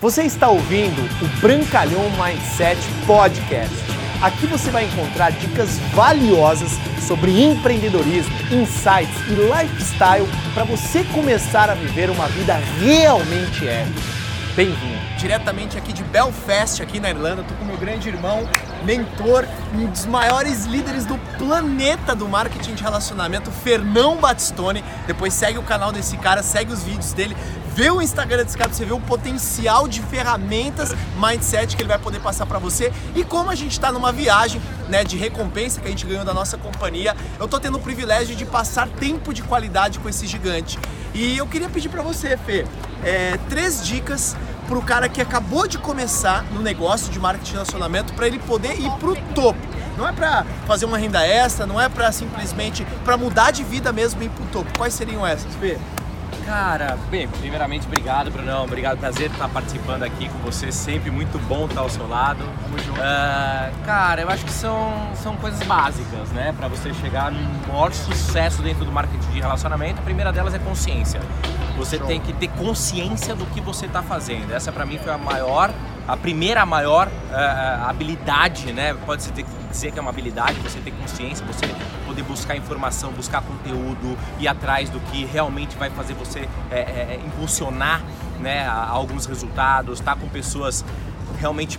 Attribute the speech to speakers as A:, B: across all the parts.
A: Você está ouvindo o Brancalhão Mindset Podcast. Aqui você vai encontrar dicas valiosas sobre empreendedorismo, insights e lifestyle para você começar a viver uma vida realmente épica. Bem-vindo!
B: Diretamente aqui de Belfast, aqui na Irlanda, tô com meu grande irmão, mentor, um dos maiores líderes do planeta do marketing de relacionamento, Fernão Batistone. Depois segue o canal desse cara, segue os vídeos dele, vê o Instagram desse cara você ver o potencial de ferramentas mindset que ele vai poder passar para você. E como a gente está numa viagem né, de recompensa que a gente ganhou da nossa companhia, eu tô tendo o privilégio de passar tempo de qualidade com esse gigante. E eu queria pedir para você, Fê, é, três dicas para o cara que acabou de começar no negócio de marketing de relacionamento para ele poder ir pro topo. Não é para fazer uma renda extra, não é para simplesmente para mudar de vida mesmo e ir pro topo. Quais seriam essas, Fê?
C: Cara, bem, primeiramente, obrigado, Brunão. Obrigado, prazer estar participando aqui com você. Sempre muito bom estar ao seu lado. Uh, cara, eu acho que são, são coisas básicas, né? Para você chegar no maior sucesso dentro do marketing de relacionamento. A primeira delas é consciência. Você Show. tem que ter consciência do que você está fazendo. Essa, para mim, foi a maior, a primeira maior uh, habilidade, né? Pode ser dizer que é uma habilidade, você ter consciência, você poder buscar informação, buscar conteúdo, ir atrás do que realmente vai fazer você é, é impulsionar né, a, a alguns resultados, estar tá com pessoas realmente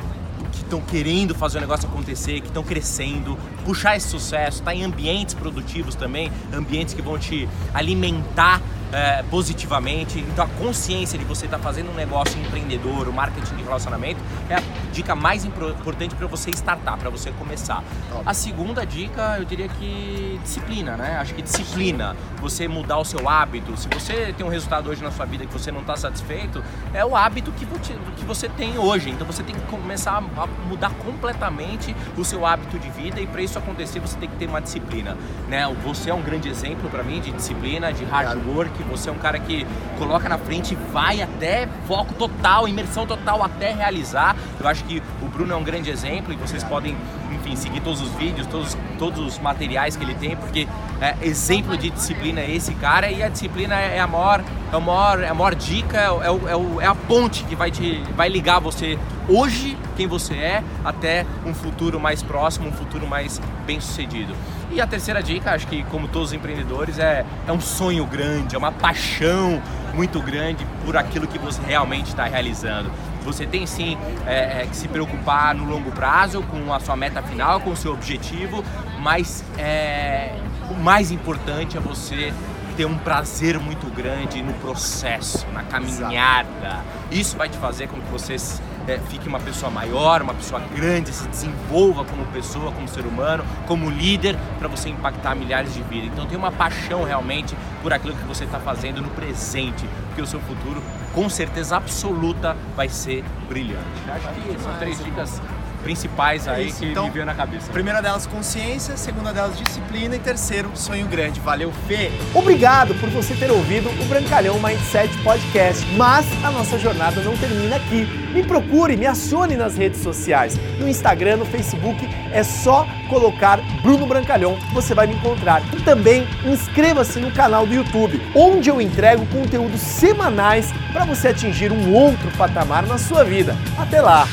C: que estão querendo fazer o negócio acontecer, que estão crescendo, puxar esse sucesso, estar tá em ambientes produtivos também, ambientes que vão te alimentar é, positivamente. Então a consciência de você estar tá fazendo um negócio empreendedor, o marketing de relacionamento, é a dica mais importante para você startar, para você começar. A segunda dica, eu diria que disciplina, né? Acho que disciplina, você mudar o seu hábito. Se você tem um resultado hoje na sua vida que você não está satisfeito, é o hábito que você tem hoje. Então você tem que começar a mudar completamente o seu hábito de vida e para isso acontecer você tem que ter uma disciplina, né? Você é um grande exemplo para mim de disciplina, de hard work que você é um cara que coloca na frente e vai até foco total, imersão total até realizar. Eu acho que o Bruno é um grande exemplo e vocês podem, enfim, seguir todos os vídeos, todos, todos os materiais que ele tem, porque é, exemplo de disciplina é esse cara e a disciplina é a maior, é a maior, é a maior dica, é, o, é, o, é a ponte que vai, te, vai ligar você hoje, quem você é, até um futuro mais próximo, um futuro mais bem sucedido. E a terceira dica, acho que como todos os empreendedores, é, é um sonho grande, é uma paixão muito grande por aquilo que você realmente está realizando. Você tem sim é, é, que se preocupar no longo prazo com a sua meta final, com o seu objetivo, mas é, o mais importante é você ter um prazer muito grande no processo, na caminhada. Isso vai te fazer com que você é, fique uma pessoa maior, uma pessoa grande, se desenvolva como pessoa, como ser humano, como líder, para você impactar milhares de vidas. Então tenha uma paixão realmente por aquilo que você está fazendo no presente, porque o seu futuro, com certeza absoluta, vai ser brilhante. Acho que são três dicas principais aí é que então, me veio na cabeça.
B: Primeira delas, consciência. Segunda delas, disciplina. E terceiro, sonho grande. Valeu, Fê!
A: Obrigado por você ter ouvido o Brancalhão Mindset Podcast. Mas a nossa jornada não termina aqui. Me procure, me acione nas redes sociais. No Instagram, no Facebook, é só colocar Bruno Brancalhão, você vai me encontrar. E também inscreva-se no canal do YouTube, onde eu entrego conteúdos semanais para você atingir um outro patamar na sua vida. Até lá!